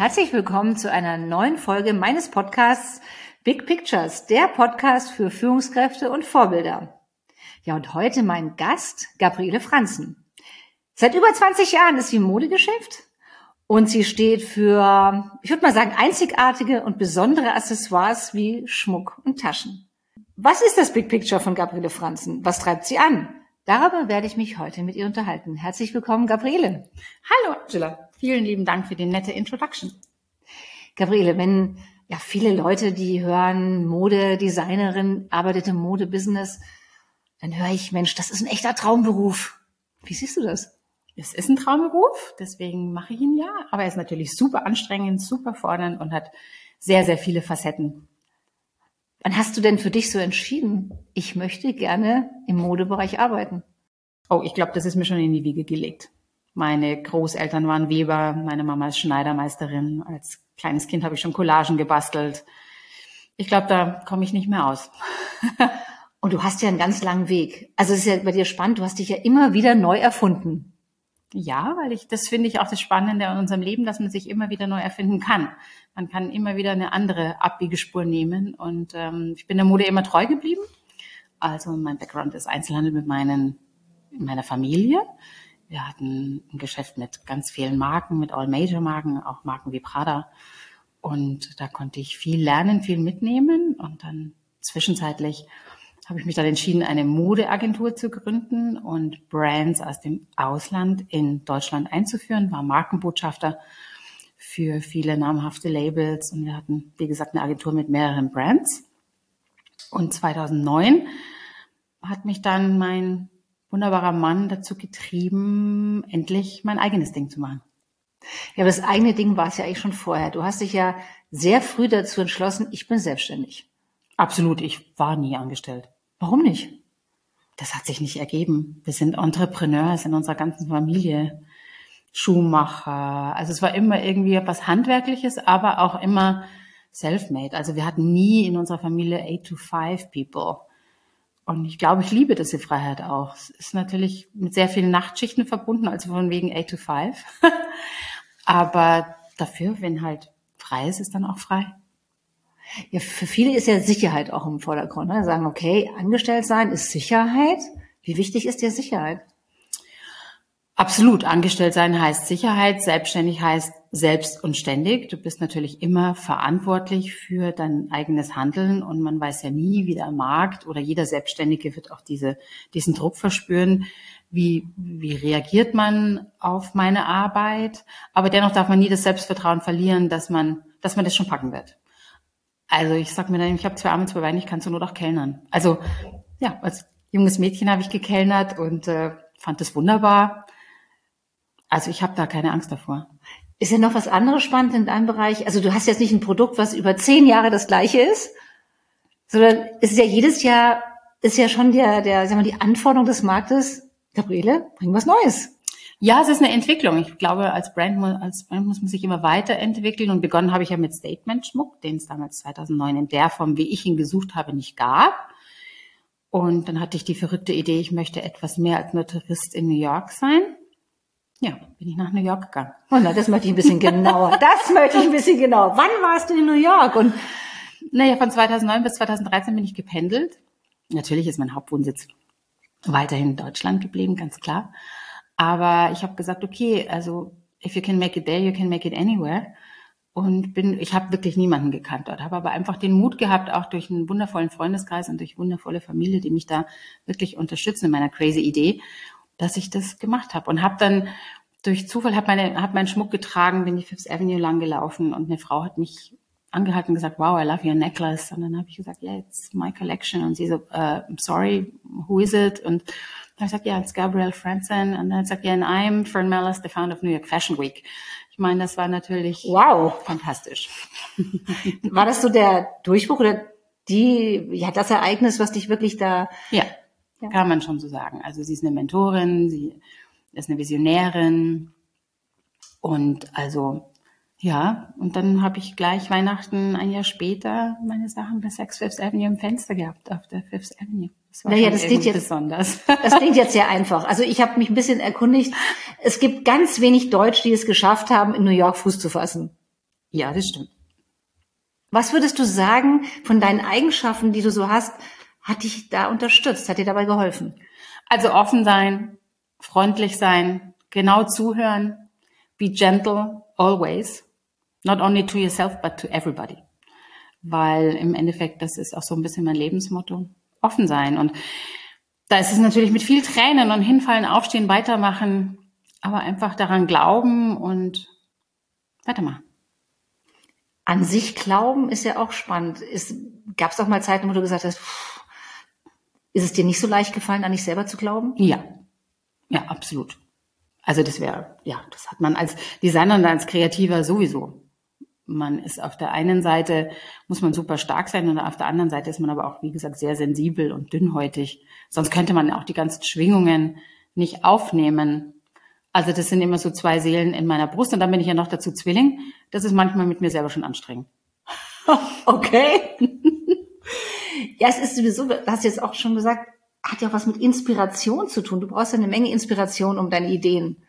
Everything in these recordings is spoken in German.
Herzlich willkommen zu einer neuen Folge meines Podcasts Big Pictures, der Podcast für Führungskräfte und Vorbilder. Ja, und heute mein Gast, Gabriele Franzen. Seit über 20 Jahren ist sie im Modegeschäft und sie steht für, ich würde mal sagen, einzigartige und besondere Accessoires wie Schmuck und Taschen. Was ist das Big Picture von Gabriele Franzen? Was treibt sie an? Darüber werde ich mich heute mit ihr unterhalten. Herzlich willkommen, Gabriele. Hallo, Angela. Vielen lieben Dank für die nette Introduction. Gabriele, wenn ja viele Leute, die hören Modedesignerin, arbeitet im Modebusiness, dann höre ich, Mensch, das ist ein echter Traumberuf. Wie siehst du das? Es ist ein Traumberuf, deswegen mache ich ihn ja, aber er ist natürlich super anstrengend, super fordernd und hat sehr, sehr viele Facetten. Wann hast du denn für dich so entschieden, ich möchte gerne im Modebereich arbeiten? Oh, ich glaube, das ist mir schon in die Wiege gelegt. Meine Großeltern waren Weber, meine Mama ist Schneidermeisterin. Als kleines Kind habe ich schon Collagen gebastelt. Ich glaube, da komme ich nicht mehr aus. Und du hast ja einen ganz langen Weg. Also es ist ja bei dir spannend, du hast dich ja immer wieder neu erfunden. Ja, weil ich, das finde ich auch das Spannende in unserem Leben, dass man sich immer wieder neu erfinden kann. Man kann immer wieder eine andere Abbiegespur nehmen. Und ähm, ich bin der Mode immer treu geblieben. Also mein Background ist Einzelhandel mit meinen, in meiner Familie. Wir hatten ein Geschäft mit ganz vielen Marken, mit All-Major-Marken, auch Marken wie Prada. Und da konnte ich viel lernen, viel mitnehmen. Und dann zwischenzeitlich habe ich mich dann entschieden, eine Modeagentur zu gründen und Brands aus dem Ausland in Deutschland einzuführen, war Markenbotschafter für viele namhafte Labels und wir hatten, wie gesagt, eine Agentur mit mehreren Brands. Und 2009 hat mich dann mein wunderbarer Mann dazu getrieben, endlich mein eigenes Ding zu machen. Ja, aber das eigene Ding war es ja eigentlich schon vorher. Du hast dich ja sehr früh dazu entschlossen, ich bin selbstständig. Absolut, ich war nie angestellt. Warum nicht? Das hat sich nicht ergeben. Wir sind Entrepreneurs in unserer ganzen Familie. Schuhmacher. Also es war immer irgendwie etwas Handwerkliches, aber auch immer self-made. Also wir hatten nie in unserer Familie 8 to 5 people. Und ich glaube, ich liebe diese Freiheit auch. Es ist natürlich mit sehr vielen Nachtschichten verbunden, also von wegen 8 to 5. aber dafür, wenn halt frei ist, ist dann auch frei. Ja, für viele ist ja Sicherheit auch im Vordergrund. Ne? Sagen, okay, angestellt sein ist Sicherheit. Wie wichtig ist dir Sicherheit? Absolut. Angestellt sein heißt Sicherheit. Selbstständig heißt selbst und ständig. Du bist natürlich immer verantwortlich für dein eigenes Handeln und man weiß ja nie, wie der Markt oder jeder Selbstständige wird auch diese, diesen Druck verspüren. Wie, wie reagiert man auf meine Arbeit? Aber dennoch darf man nie das Selbstvertrauen verlieren, dass man, dass man das schon packen wird. Also ich sag mir dann, ich habe zwei Arme, zwei Beine, ich kann zur Not auch kellnern. Also ja, als junges Mädchen habe ich gekellnert und äh, fand das wunderbar. Also ich habe da keine Angst davor. Ist ja noch was anderes spannend in deinem Bereich? Also du hast jetzt nicht ein Produkt, was über zehn Jahre das gleiche ist, sondern es ist ja jedes Jahr, ist ja schon der, der, sagen wir, die Anforderung des Marktes, Gabriele, bring was Neues. Ja, es ist eine Entwicklung. Ich glaube, als Brand, als Brand muss man sich immer weiterentwickeln. Und begonnen habe ich ja mit Statement-Schmuck, den es damals 2009 in der Form, wie ich ihn gesucht habe, nicht gab. Und dann hatte ich die verrückte Idee, ich möchte etwas mehr als nur Tourist in New York sein. Ja, bin ich nach New York gegangen. Oh, na, das möchte ich ein bisschen genauer. Das möchte ich ein bisschen genauer. Wann warst du in New York? Und naja, von 2009 bis 2013 bin ich gependelt. Natürlich ist mein Hauptwohnsitz weiterhin in Deutschland geblieben, ganz klar. Aber ich habe gesagt, okay, also if you can make it there, you can make it anywhere. Und bin, ich habe wirklich niemanden gekannt dort, habe aber einfach den Mut gehabt, auch durch einen wundervollen Freundeskreis und durch wundervolle Familie, die mich da wirklich unterstützen in meiner crazy Idee, dass ich das gemacht habe und habe dann durch Zufall habe meine hab meinen Schmuck getragen, bin die Fifth Avenue lang gelaufen und eine Frau hat mich angehalten und gesagt, wow, I love your necklace. Und dann habe ich gesagt, yeah, it's my collection. Und sie so, uh, I'm sorry, who is it? Und dann habe ich gesagt, ja, yeah, it's Gabrielle Franzen. Und dann hat sie gesagt, yeah, and I'm Fern Mellis, the founder of New York Fashion Week. Ich meine, das war natürlich wow, fantastisch. War das so der Durchbruch oder die, ja, das Ereignis, was dich wirklich da ja. Ja. Kann man schon so sagen. Also sie ist eine Mentorin, sie ist eine Visionärin und also ja, und dann habe ich gleich Weihnachten ein Jahr später meine Sachen bei Saks Fifth Avenue im Fenster gehabt, auf der Fifth Avenue. Das war naja, das klingt jetzt besonders. Das klingt jetzt sehr einfach. Also ich habe mich ein bisschen erkundigt. Es gibt ganz wenig Deutsch, die es geschafft haben, in New York Fuß zu fassen. Ja, das stimmt. Was würdest du sagen von deinen Eigenschaften, die du so hast, hat dich da unterstützt, hat dir dabei geholfen? Also offen sein, freundlich sein, genau zuhören, be gentle always, not only to yourself, but to everybody. Weil im Endeffekt, das ist auch so ein bisschen mein Lebensmotto, offen sein. Und da ist es natürlich mit viel Tränen und hinfallen, aufstehen, weitermachen, aber einfach daran glauben und weitermachen. An sich glauben ist ja auch spannend. Gab es auch mal Zeiten, wo du gesagt hast, pff, ist es dir nicht so leicht gefallen, an dich selber zu glauben? Ja, ja, absolut. Also das wäre, ja, das hat man als Designer und als Kreativer sowieso. Man ist auf der einen Seite, muss man super stark sein und auf der anderen Seite ist man aber auch, wie gesagt, sehr sensibel und dünnhäutig. Sonst könnte man auch die ganzen Schwingungen nicht aufnehmen. Also das sind immer so zwei Seelen in meiner Brust und dann bin ich ja noch dazu Zwilling. Das ist manchmal mit mir selber schon anstrengend. Okay. ja, es ist sowieso, du hast jetzt auch schon gesagt, hat ja auch was mit Inspiration zu tun. Du brauchst ja eine Menge Inspiration, um deine Ideen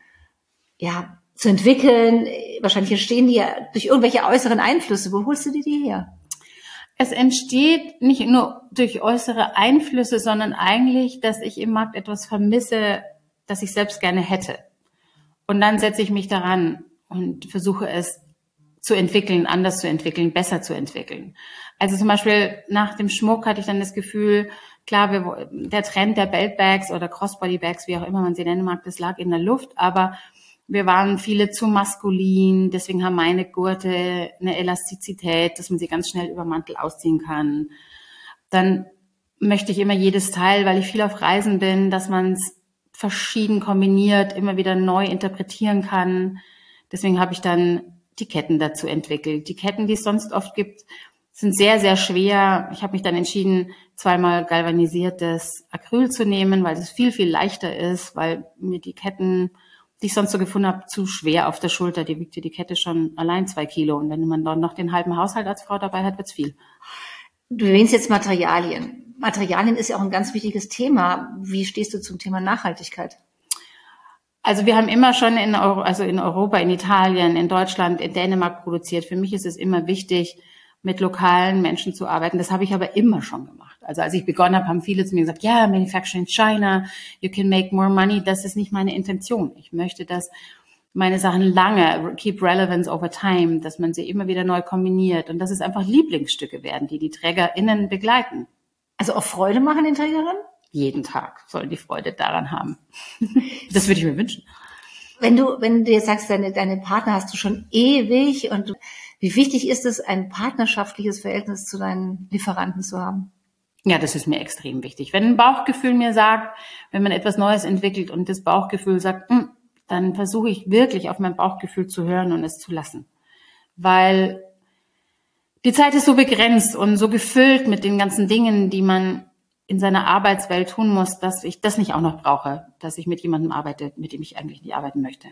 ja zu entwickeln. Wahrscheinlich entstehen die ja durch irgendwelche äußeren Einflüsse. Wo holst du dir die her? Es entsteht nicht nur durch äußere Einflüsse, sondern eigentlich, dass ich im Markt etwas vermisse, das ich selbst gerne hätte. Und dann setze ich mich daran und versuche es zu entwickeln, anders zu entwickeln, besser zu entwickeln. Also zum Beispiel nach dem Schmuck hatte ich dann das Gefühl, klar, wir, der Trend der Beltbags oder Crossbodybags, wie auch immer man sie nennen mag, das lag in der Luft, aber wir waren viele zu maskulin, deswegen haben meine Gurte eine Elastizität, dass man sie ganz schnell über Mantel ausziehen kann. Dann möchte ich immer jedes Teil, weil ich viel auf Reisen bin, dass man es verschieden kombiniert, immer wieder neu interpretieren kann. Deswegen habe ich dann die Ketten dazu entwickelt. Die Ketten, die es sonst oft gibt, sind sehr, sehr schwer. Ich habe mich dann entschieden, zweimal galvanisiertes Acryl zu nehmen, weil es viel, viel leichter ist, weil mir die Ketten, die ich sonst so gefunden habe, zu schwer auf der Schulter. Die wiegte die Kette schon allein zwei Kilo. Und wenn man dann noch den halben Haushalt als Frau dabei hat, wird's viel. Du erwähnst jetzt Materialien. Materialien ist ja auch ein ganz wichtiges Thema. Wie stehst du zum Thema Nachhaltigkeit? Also wir haben immer schon in, Euro, also in Europa, in Italien, in Deutschland, in Dänemark produziert. Für mich ist es immer wichtig, mit lokalen Menschen zu arbeiten. Das habe ich aber immer schon gemacht. Also als ich begonnen habe, haben viele zu mir gesagt, ja, yeah, manufacturing in China, you can make more money. Das ist nicht meine Intention. Ich möchte, dass meine Sachen lange, keep relevance over time, dass man sie immer wieder neu kombiniert und dass es einfach Lieblingsstücke werden, die die TrägerInnen begleiten. Also auch Freude machen den Trägerinnen? Jeden Tag sollen die Freude daran haben. das würde ich mir wünschen. Wenn du, wenn du jetzt sagst, deine, deine Partner hast du schon ewig und du, wie wichtig ist es, ein partnerschaftliches Verhältnis zu deinen Lieferanten zu haben? Ja, das ist mir extrem wichtig. Wenn ein Bauchgefühl mir sagt, wenn man etwas Neues entwickelt und das Bauchgefühl sagt, hm, dann versuche ich wirklich auf mein Bauchgefühl zu hören und es zu lassen. Weil die Zeit ist so begrenzt und so gefüllt mit den ganzen Dingen, die man in seiner Arbeitswelt tun muss, dass ich das nicht auch noch brauche, dass ich mit jemandem arbeite, mit dem ich eigentlich nicht arbeiten möchte.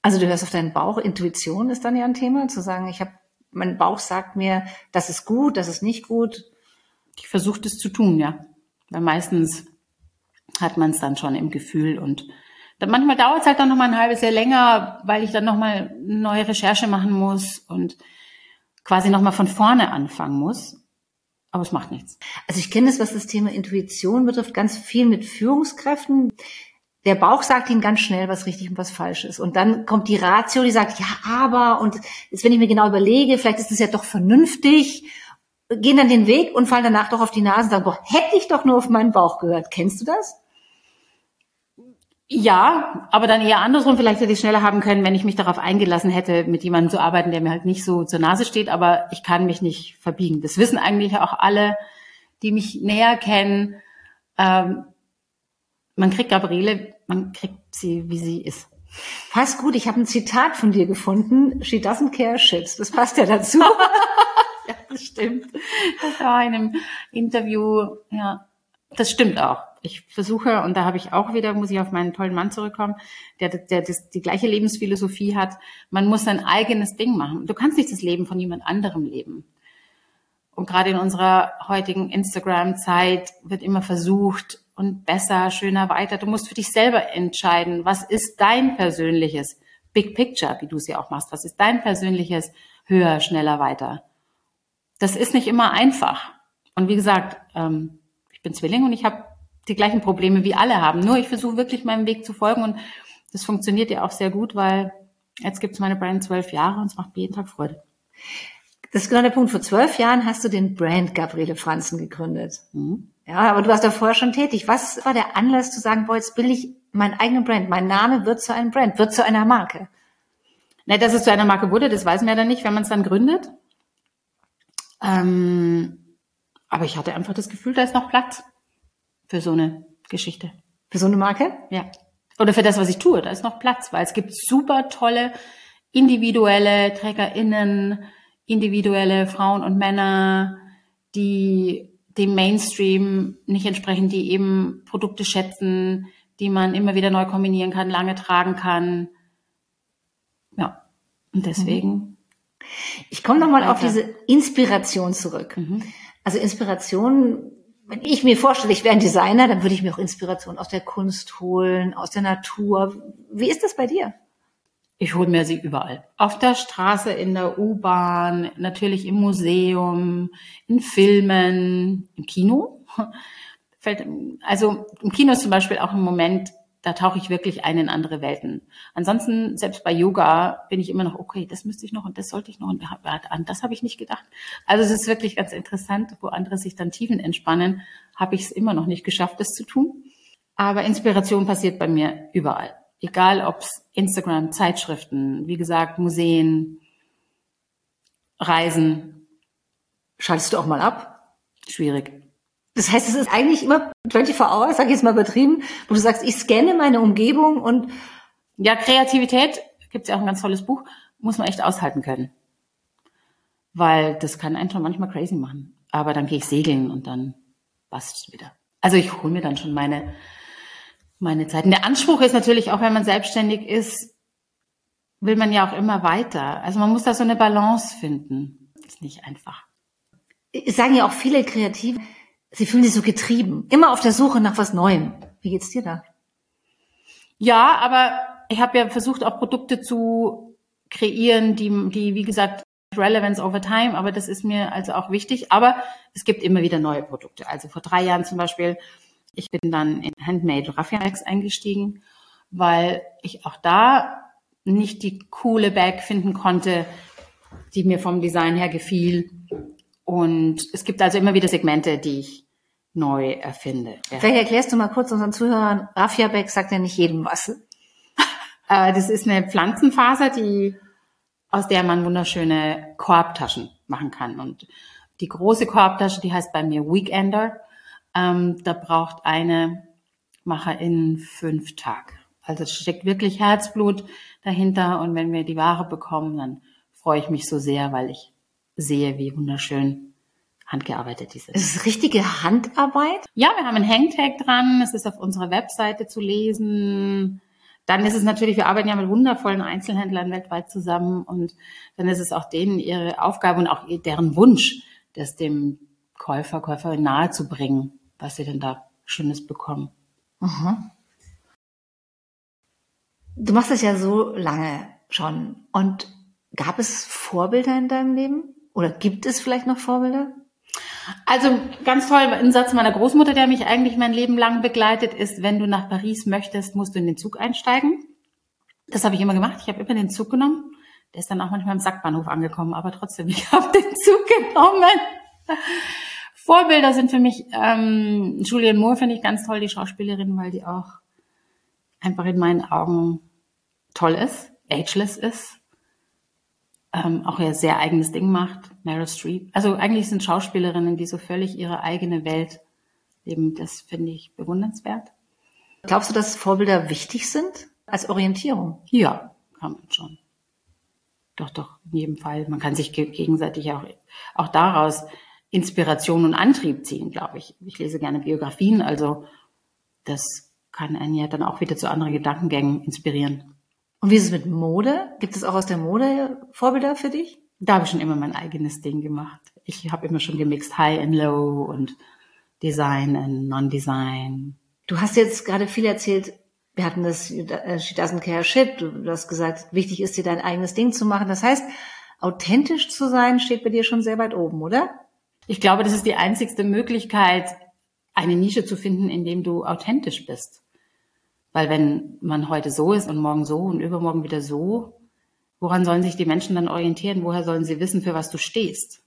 Also du hörst auf deinen Bauch, Intuition ist dann ja ein Thema, zu sagen, ich habe mein Bauch sagt mir, das ist gut, das ist nicht gut. Ich versuche das zu tun, ja. Weil meistens hat man es dann schon im Gefühl und dann manchmal dauert es halt dann noch mal ein halbes Jahr länger, weil ich dann noch mal eine neue Recherche machen muss und quasi noch mal von vorne anfangen muss. Aber es macht nichts. Also ich kenne das, was das Thema Intuition betrifft, ganz viel mit Führungskräften der Bauch sagt ihnen ganz schnell, was richtig und was falsch ist. Und dann kommt die Ratio, die sagt, ja, aber, und jetzt, wenn ich mir genau überlege, vielleicht ist es ja doch vernünftig, gehen dann den Weg und fallen danach doch auf die Nase und sagen, boah, hätte ich doch nur auf meinen Bauch gehört. Kennst du das? Ja, aber dann eher andersrum. Vielleicht hätte ich schneller haben können, wenn ich mich darauf eingelassen hätte, mit jemandem zu arbeiten, der mir halt nicht so zur Nase steht. Aber ich kann mich nicht verbiegen. Das wissen eigentlich auch alle, die mich näher kennen. Ähm, man kriegt Gabriele, man kriegt sie, wie sie ist. Passt gut, ich habe ein Zitat von dir gefunden. She doesn't care shit. Das passt ja dazu. ja, das stimmt. Das war in einem Interview, ja, das stimmt auch. Ich versuche, und da habe ich auch wieder, muss ich auf meinen tollen Mann zurückkommen, der, der das, die gleiche Lebensphilosophie hat. Man muss sein eigenes Ding machen. Du kannst nicht das Leben von jemand anderem leben. Und gerade in unserer heutigen Instagram-Zeit wird immer versucht, und besser, schöner, weiter. Du musst für dich selber entscheiden, was ist dein persönliches Big Picture, wie du es ja auch machst. Was ist dein persönliches höher, schneller, weiter. Das ist nicht immer einfach. Und wie gesagt, ähm, ich bin Zwilling und ich habe die gleichen Probleme wie alle haben. Nur ich versuche wirklich meinem Weg zu folgen und das funktioniert ja auch sehr gut, weil jetzt gibt's meine Brand zwölf Jahre und es macht mir jeden Tag Freude. Das ist genau der Punkt. Vor zwölf Jahren hast du den Brand Gabriele Franzen gegründet. Mhm. Ja, aber du warst da vorher schon tätig. Was war der Anlass zu sagen, boah, jetzt will ich meinen eigenen Brand. Mein Name wird zu einem Brand, wird zu einer Marke. Ne, dass es zu einer Marke wurde, das weiß man ja dann nicht, wenn man es dann gründet. Ähm, aber ich hatte einfach das Gefühl, da ist noch Platz für so eine Geschichte. Für so eine Marke? Ja. Oder für das, was ich tue, da ist noch Platz, weil es gibt super tolle individuelle TrägerInnen, individuelle Frauen und Männer, die dem Mainstream nicht entsprechen, die eben Produkte schätzen, die man immer wieder neu kombinieren kann, lange tragen kann. Ja, und deswegen. Mhm. Ich komme nochmal auf diese Inspiration zurück. Mhm. Also Inspiration, wenn ich mir vorstelle, ich wäre ein Designer, dann würde ich mir auch Inspiration aus der Kunst holen, aus der Natur. Wie ist das bei dir? Ich hole mir sie überall. Auf der Straße, in der U-Bahn, natürlich im Museum, in Filmen, im Kino. Also im Kino ist zum Beispiel auch ein Moment, da tauche ich wirklich ein in andere Welten. Ansonsten, selbst bei Yoga bin ich immer noch, okay, das müsste ich noch und das sollte ich noch und an das habe ich nicht gedacht. Also es ist wirklich ganz interessant, wo andere sich dann tiefen entspannen, habe ich es immer noch nicht geschafft, das zu tun. Aber Inspiration passiert bei mir überall. Egal ob's Instagram, Zeitschriften, wie gesagt, Museen, Reisen. Schaltest du auch mal ab? Schwierig. Das heißt, es ist eigentlich immer 24 Hours, sag ich jetzt mal übertrieben, wo du sagst, ich scanne meine Umgebung und ja, Kreativität, gibt's ja auch ein ganz tolles Buch, muss man echt aushalten können. Weil das kann einen schon manchmal crazy machen. Aber dann gehe ich segeln und dann passt wieder. Also ich hole mir dann schon meine meine Zeiten. Der Anspruch ist natürlich auch, wenn man selbstständig ist, will man ja auch immer weiter. Also man muss da so eine Balance finden. Ist nicht einfach. Es sagen ja auch viele Kreative, sie fühlen sich so getrieben, immer auf der Suche nach was Neuem. Wie geht's dir da? Ja, aber ich habe ja versucht, auch Produkte zu kreieren, die, die, wie gesagt, Relevance over time, aber das ist mir also auch wichtig. Aber es gibt immer wieder neue Produkte. Also vor drei Jahren zum Beispiel ich bin dann in Handmade Raffia-Bags eingestiegen, weil ich auch da nicht die coole Bag finden konnte, die mir vom Design her gefiel. Und es gibt also immer wieder Segmente, die ich neu erfinde. Ja. Vielleicht erklärst du mal kurz unseren Zuhörern, Raffia-Bag sagt ja nicht jedem was. Äh, das ist eine Pflanzenfaser, die, aus der man wunderschöne Korbtaschen machen kann. Und die große Korbtasche, die heißt bei mir Weekender. Ähm, da braucht eine Macherin fünf Tage. Also es steckt wirklich Herzblut dahinter und wenn wir die Ware bekommen, dann freue ich mich so sehr, weil ich sehe, wie wunderschön handgearbeitet die sind. Ist es richtige Handarbeit? Ja, wir haben einen Hangtag dran. Es ist auf unserer Webseite zu lesen. Dann ist es natürlich, wir arbeiten ja mit wundervollen Einzelhändlern weltweit zusammen und dann ist es auch denen ihre Aufgabe und auch deren Wunsch, das dem Käufer, Käuferin nahezubringen was sie denn da Schönes bekommen. Aha. Du machst das ja so lange schon. Und gab es Vorbilder in deinem Leben? Oder gibt es vielleicht noch Vorbilder? Also ganz toll, ein Satz meiner Großmutter, der mich eigentlich mein Leben lang begleitet, ist, wenn du nach Paris möchtest, musst du in den Zug einsteigen. Das habe ich immer gemacht. Ich habe immer den Zug genommen. Der ist dann auch manchmal im Sackbahnhof angekommen, aber trotzdem, ich habe den Zug genommen. Vorbilder sind für mich ähm, Julianne Moore finde ich ganz toll, die Schauspielerin, weil die auch einfach in meinen Augen toll ist, ageless ist, ähm, auch ihr sehr eigenes Ding macht. Meryl Streep. Also eigentlich sind Schauspielerinnen, die so völlig ihre eigene Welt leben. Das finde ich bewundernswert. Glaubst du, dass Vorbilder wichtig sind als Orientierung? Ja, kann man schon. Doch, doch, in jedem Fall. Man kann sich gegenseitig auch, auch daraus Inspiration und Antrieb ziehen, glaube ich. Ich lese gerne Biografien, also das kann einen ja dann auch wieder zu anderen Gedankengängen inspirieren. Und wie ist es mit Mode? Gibt es auch aus der Mode Vorbilder für dich? Da habe ich schon immer mein eigenes Ding gemacht. Ich habe immer schon gemixt High and Low und Design and Non-Design. Du hast jetzt gerade viel erzählt, wir hatten das She Doesn't Care Shit, du hast gesagt, wichtig ist dir dein eigenes Ding zu machen. Das heißt, authentisch zu sein, steht bei dir schon sehr weit oben, oder? Ich glaube, das ist die einzigste Möglichkeit, eine Nische zu finden, in dem du authentisch bist. Weil wenn man heute so ist und morgen so und übermorgen wieder so, woran sollen sich die Menschen dann orientieren? Woher sollen sie wissen, für was du stehst?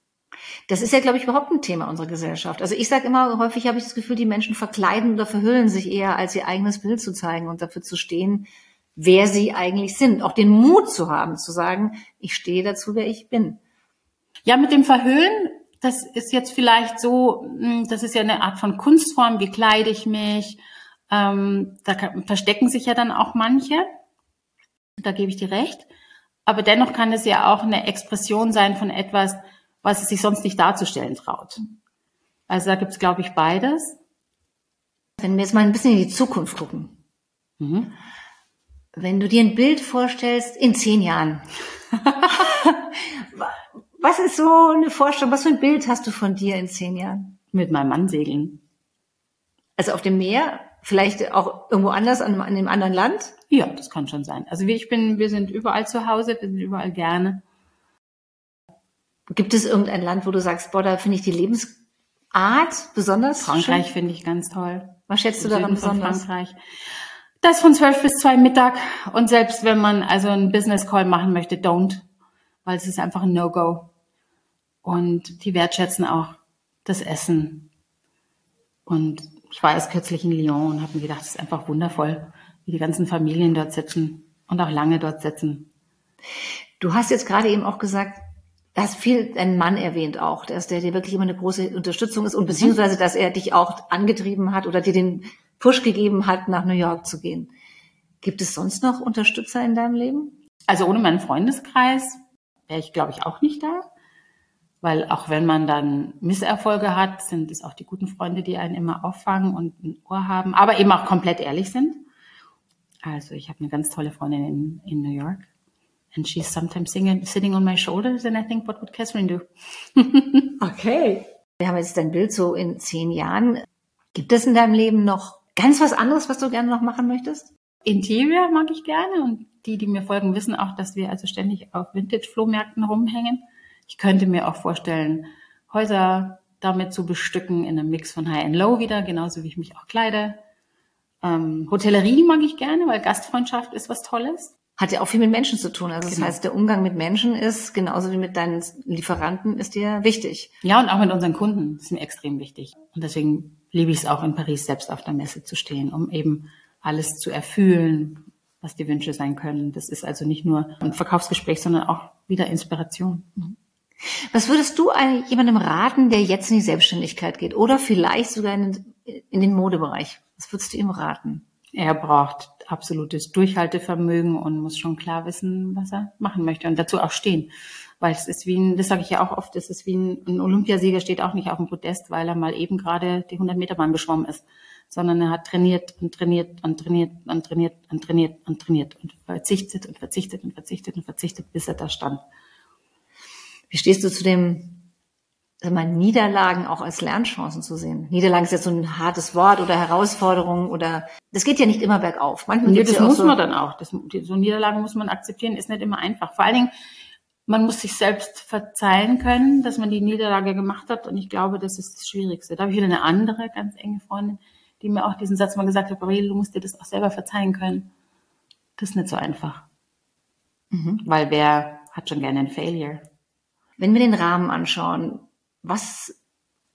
Das ist ja, glaube ich, überhaupt ein Thema unserer Gesellschaft. Also ich sage immer, häufig habe ich das Gefühl, die Menschen verkleiden oder verhüllen sich eher, als ihr eigenes Bild zu zeigen und dafür zu stehen, wer sie eigentlich sind. Auch den Mut zu haben, zu sagen, ich stehe dazu, wer ich bin. Ja, mit dem Verhüllen, das ist jetzt vielleicht so, hm, das ist ja eine Art von Kunstform, wie kleide ich mich. Ähm, da kann, verstecken sich ja dann auch manche. Da gebe ich dir recht. Aber dennoch kann es ja auch eine Expression sein von etwas, was es sich sonst nicht darzustellen traut. Also da gibt es, glaube ich, beides. Wenn wir jetzt mal ein bisschen in die Zukunft gucken. Mhm. Wenn du dir ein Bild vorstellst in zehn Jahren, was ist so eine Vorstellung, was für ein Bild hast du von dir in zehn Jahren? Mit meinem Mann segeln. Also auf dem Meer, vielleicht auch irgendwo anders, an einem anderen Land? Ja, das kann schon sein. Also ich bin, wir sind überall zu Hause, wir sind überall gerne. Gibt es irgendein Land, wo du sagst, boah, da finde ich die Lebensart besonders Frankreich finde ich ganz toll. Was schätzt du daran besonders? Frankreich. Das von zwölf bis zwei Mittag. Und selbst wenn man also einen Business Call machen möchte, don't. Weil es ist einfach ein No-Go. Und die wertschätzen auch das Essen. Und ich war erst kürzlich in Lyon und habe mir gedacht, es ist einfach wundervoll, wie die ganzen Familien dort sitzen und auch lange dort sitzen. Du hast jetzt gerade eben auch gesagt, Du hast viel deinen Mann erwähnt auch, dass der dir wirklich immer eine große Unterstützung ist und mhm. beziehungsweise, dass er dich auch angetrieben hat oder dir den Push gegeben hat, nach New York zu gehen. Gibt es sonst noch Unterstützer in deinem Leben? Also ohne meinen Freundeskreis wäre ich, glaube ich, auch nicht da. Weil auch wenn man dann Misserfolge hat, sind es auch die guten Freunde, die einen immer auffangen und ein Ohr haben, aber eben auch komplett ehrlich sind. Also ich habe eine ganz tolle Freundin in, in New York. And she's sometimes singing, sitting on my shoulders and I think, what would Catherine do? okay. Wir haben jetzt dein Bild so in zehn Jahren. Gibt es in deinem Leben noch ganz was anderes, was du gerne noch machen möchtest? Interior mag ich gerne und die, die mir folgen, wissen auch, dass wir also ständig auf Vintage-Flohmärkten rumhängen. Ich könnte mir auch vorstellen, Häuser damit zu bestücken in einem Mix von High and Low wieder, genauso wie ich mich auch kleide. Ähm, Hotellerie mag ich gerne, weil Gastfreundschaft ist was Tolles hat ja auch viel mit Menschen zu tun. Also genau. das heißt, der Umgang mit Menschen ist genauso wie mit deinen Lieferanten ist dir wichtig. Ja, und auch mit unseren Kunden ist mir extrem wichtig. Und deswegen liebe ich es auch in Paris selbst auf der Messe zu stehen, um eben alles zu erfüllen, was die Wünsche sein können. Das ist also nicht nur ein Verkaufsgespräch, sondern auch wieder Inspiration. Mhm. Was würdest du jemandem raten, der jetzt in die Selbstständigkeit geht oder vielleicht sogar in, in den Modebereich? Was würdest du ihm raten? Er braucht absolutes Durchhaltevermögen und muss schon klar wissen, was er machen möchte und dazu auch stehen. Weil es ist wie ein, das sage ich ja auch oft, es ist wie ein, ein Olympiasieger steht auch nicht auf dem Podest, weil er mal eben gerade die 100 Meter Bahn geschwommen ist, sondern er hat trainiert und trainiert und trainiert und trainiert und trainiert und trainiert und verzichtet und verzichtet und verzichtet und verzichtet, bis er da stand. Wie stehst du zu dem sag mal, Niederlagen auch als Lernchancen zu sehen. Niederlagen ist jetzt so ein hartes Wort oder Herausforderungen oder das geht ja nicht immer bergauf. Manchmal nee, das ja muss so man dann auch. Das, so Niederlagen muss man akzeptieren, ist nicht immer einfach. Vor allen Dingen, man muss sich selbst verzeihen können, dass man die Niederlage gemacht hat. Und ich glaube, das ist das Schwierigste. Da habe ich wieder eine andere ganz enge Freundin, die mir auch diesen Satz mal gesagt hat, Gabriele, du musst dir das auch selber verzeihen können. Das ist nicht so einfach. Mhm. Weil wer hat schon gerne ein Failure? Wenn wir den Rahmen anschauen, was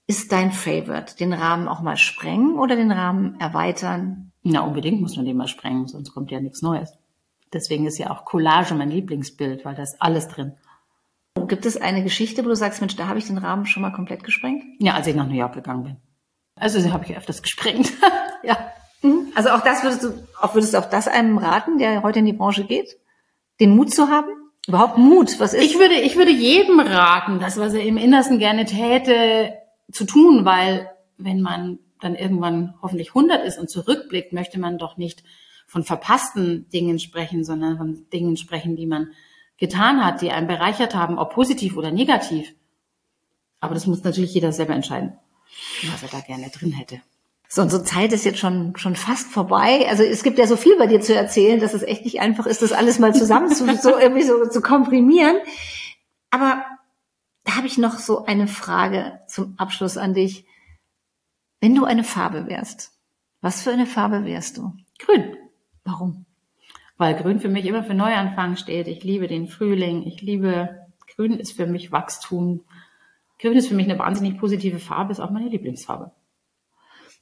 ist dein Favorite? Den Rahmen auch mal sprengen oder den Rahmen erweitern? Na, unbedingt muss man den mal sprengen, sonst kommt ja nichts Neues. Deswegen ist ja auch Collage mein Lieblingsbild, weil da ist alles drin. Gibt es eine Geschichte, wo du sagst, Mensch, da habe ich den Rahmen schon mal komplett gesprengt? Ja, als ich nach New York gegangen bin. Also sie habe ich öfters gesprengt. ja. Mhm. Also auch das würdest du, auch würdest du auch das einem raten, der heute in die Branche geht, den Mut zu haben? Überhaupt Mut, was ist? Ich würde, ich würde jedem raten, das, was er im Innersten gerne täte, zu tun, weil wenn man dann irgendwann hoffentlich 100 ist und zurückblickt, möchte man doch nicht von verpassten Dingen sprechen, sondern von Dingen sprechen, die man getan hat, die einen bereichert haben, ob positiv oder negativ. Aber das muss natürlich jeder selber entscheiden, was er da gerne drin hätte. So, unsere Zeit ist jetzt schon, schon fast vorbei. Also es gibt ja so viel bei dir zu erzählen, dass es echt nicht einfach ist, das alles mal zusammen zu, so irgendwie so zu komprimieren. Aber da habe ich noch so eine Frage zum Abschluss an dich. Wenn du eine Farbe wärst, was für eine Farbe wärst du? Grün. Warum? Weil Grün für mich immer für Neuanfang steht. Ich liebe den Frühling. Ich liebe, Grün ist für mich Wachstum. Grün ist für mich eine wahnsinnig positive Farbe, ist auch meine Lieblingsfarbe.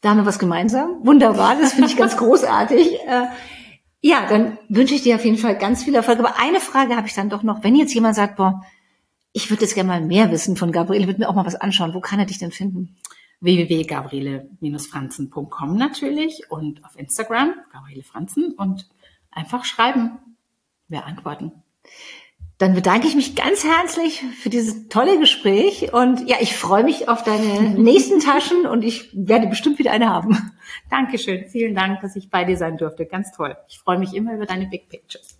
Da haben wir was gemeinsam. Wunderbar, das finde ich ganz großartig. Äh, ja, dann wünsche ich dir auf jeden Fall ganz viel Erfolg. Aber eine Frage habe ich dann doch noch. Wenn jetzt jemand sagt, boah, ich würde jetzt gerne mal mehr wissen von Gabriele, würde mir auch mal was anschauen. Wo kann er dich denn finden? www.gabriele-franzen.com natürlich und auf Instagram, Gabriele Franzen und einfach schreiben. Wir antworten. Dann bedanke ich mich ganz herzlich für dieses tolle Gespräch und ja, ich freue mich auf deine nächsten Taschen und ich werde bestimmt wieder eine haben. Dankeschön. Vielen Dank, dass ich bei dir sein durfte. Ganz toll. Ich freue mich immer über deine Big Pictures.